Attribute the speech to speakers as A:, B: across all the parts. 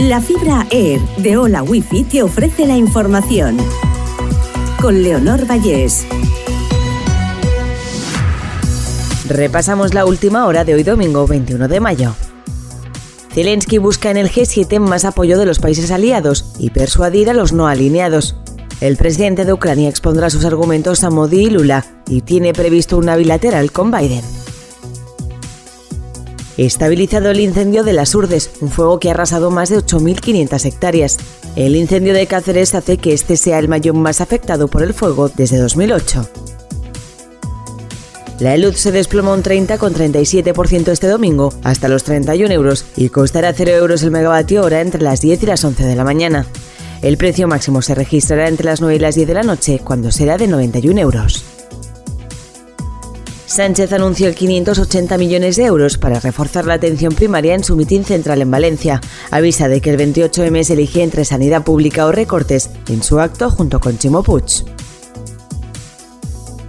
A: La fibra Air de Hola Wifi te ofrece la información. Con Leonor Vallés.
B: Repasamos la última hora de hoy domingo 21 de mayo. Zelensky busca en el G7 más apoyo de los países aliados y persuadir a los no alineados. El presidente de Ucrania expondrá sus argumentos a Modi y Lula y tiene previsto una bilateral con Biden. Estabilizado el incendio de las Urdes, un fuego que ha arrasado más de 8.500 hectáreas. El incendio de Cáceres hace que este sea el mayor más afectado por el fuego desde 2008. La luz se desplomó un 30,37% este domingo, hasta los 31 euros, y costará 0 euros el megavatio hora entre las 10 y las 11 de la mañana. El precio máximo se registrará entre las 9 y las 10 de la noche, cuando será de 91 euros. Sánchez anunció 580 millones de euros para reforzar la atención primaria en su mitin central en Valencia. Avisa de que el 28M se elige entre sanidad pública o recortes en su acto junto con Chimo Puig.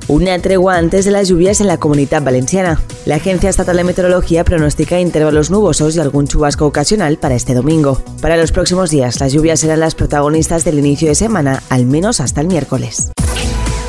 B: Una tregua antes de las lluvias en la comunidad valenciana. La Agencia Estatal de Meteorología pronostica intervalos nubosos y algún chubasco ocasional para este domingo. Para los próximos días, las lluvias serán las protagonistas del inicio de semana, al menos hasta el miércoles.